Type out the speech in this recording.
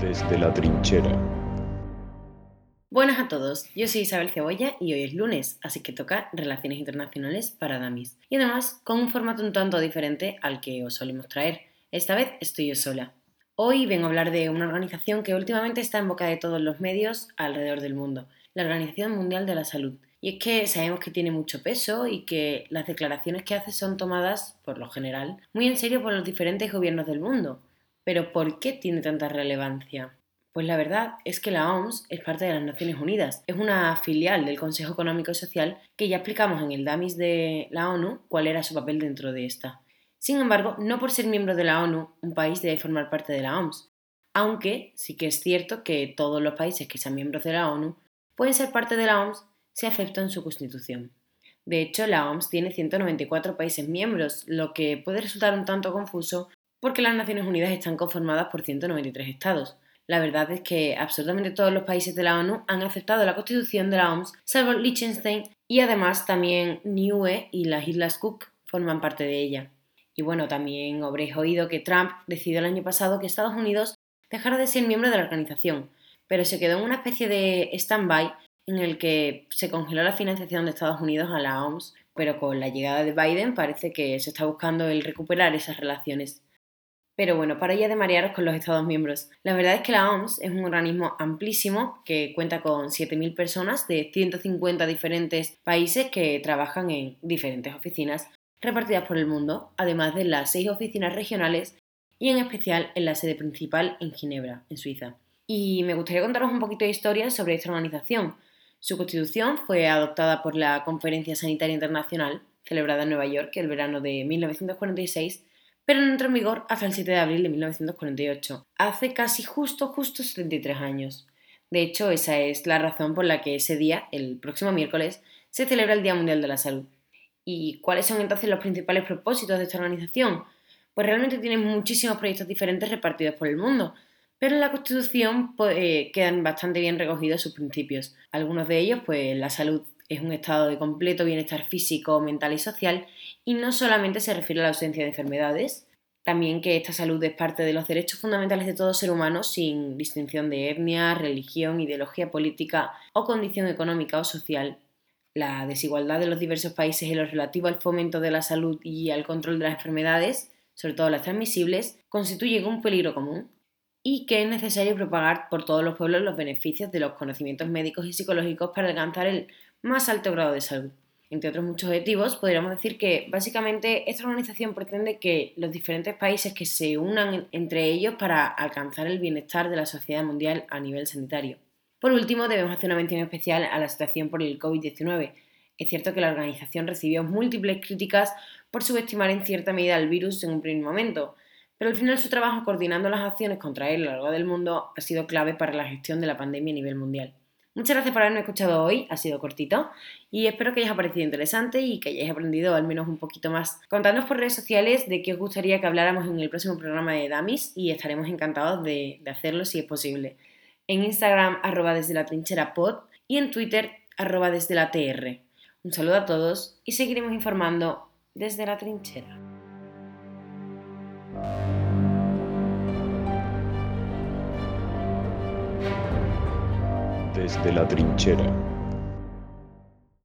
Desde la trinchera. Buenas a todos, yo soy Isabel Cebolla y hoy es lunes, así que toca Relaciones Internacionales para Damis. Y además con un formato un tanto diferente al que os solemos traer. Esta vez estoy yo sola. Hoy vengo a hablar de una organización que últimamente está en boca de todos los medios alrededor del mundo, la Organización Mundial de la Salud. Y es que sabemos que tiene mucho peso y que las declaraciones que hace son tomadas, por lo general, muy en serio por los diferentes gobiernos del mundo. Pero ¿por qué tiene tanta relevancia? Pues la verdad es que la OMS es parte de las Naciones Unidas, es una filial del Consejo Económico y Social que ya explicamos en el DAMIS de la ONU cuál era su papel dentro de esta. Sin embargo, no por ser miembro de la ONU, un país debe formar parte de la OMS, aunque sí que es cierto que todos los países que sean miembros de la ONU pueden ser parte de la OMS si aceptan su constitución. De hecho, la OMS tiene 194 países miembros, lo que puede resultar un tanto confuso porque las Naciones Unidas están conformadas por 193 estados. La verdad es que absolutamente todos los países de la ONU han aceptado la constitución de la OMS, salvo Liechtenstein, y además también Niue y las Islas Cook forman parte de ella. Y bueno, también habréis oído que Trump decidió el año pasado que Estados Unidos dejara de ser miembro de la organización, pero se quedó en una especie de stand-by en el que se congeló la financiación de Estados Unidos a la OMS, pero con la llegada de Biden parece que se está buscando el recuperar esas relaciones. Pero bueno, para ya de marearos con los Estados miembros. La verdad es que la OMS es un organismo amplísimo que cuenta con 7.000 personas de 150 diferentes países que trabajan en diferentes oficinas repartidas por el mundo, además de las seis oficinas regionales y en especial en la sede principal en Ginebra, en Suiza. Y me gustaría contaros un poquito de historia sobre esta organización. Su constitución fue adoptada por la Conferencia Sanitaria Internacional, celebrada en Nueva York el verano de 1946, pero no entró en vigor hasta el 7 de abril de 1948, hace casi justo, justo 73 años. De hecho, esa es la razón por la que ese día, el próximo miércoles, se celebra el Día Mundial de la Salud. ¿Y cuáles son entonces los principales propósitos de esta organización? Pues realmente tienen muchísimos proyectos diferentes repartidos por el mundo, pero en la Constitución pues, eh, quedan bastante bien recogidos sus principios. Algunos de ellos, pues la salud es un estado de completo bienestar físico, mental y social, y no solamente se refiere a la ausencia de enfermedades, también que esta salud es parte de los derechos fundamentales de todo ser humano sin distinción de etnia, religión, ideología política o condición económica o social, la desigualdad de los diversos países en lo relativo al fomento de la salud y al control de las enfermedades, sobre todo las transmisibles, constituyen un peligro común y que es necesario propagar por todos los pueblos los beneficios de los conocimientos médicos y psicológicos para alcanzar el más alto grado de salud. Entre otros muchos objetivos, podríamos decir que básicamente esta organización pretende que los diferentes países que se unan entre ellos para alcanzar el bienestar de la sociedad mundial a nivel sanitario. Por último, debemos hacer una mención especial a la situación por el COVID-19. Es cierto que la organización recibió múltiples críticas por subestimar en cierta medida el virus en un primer momento, pero al final su trabajo coordinando las acciones contra él a lo largo del mundo ha sido clave para la gestión de la pandemia a nivel mundial. Muchas gracias por haberme escuchado hoy, ha sido cortito y espero que haya parecido interesante y que hayáis aprendido al menos un poquito más. Contadnos por redes sociales de qué os gustaría que habláramos en el próximo programa de Damis y estaremos encantados de, de hacerlo si es posible en Instagram arroba desde la trinchera pod y en Twitter arroba desde la tr. Un saludo a todos y seguiremos informando desde la trinchera. Desde la trinchera.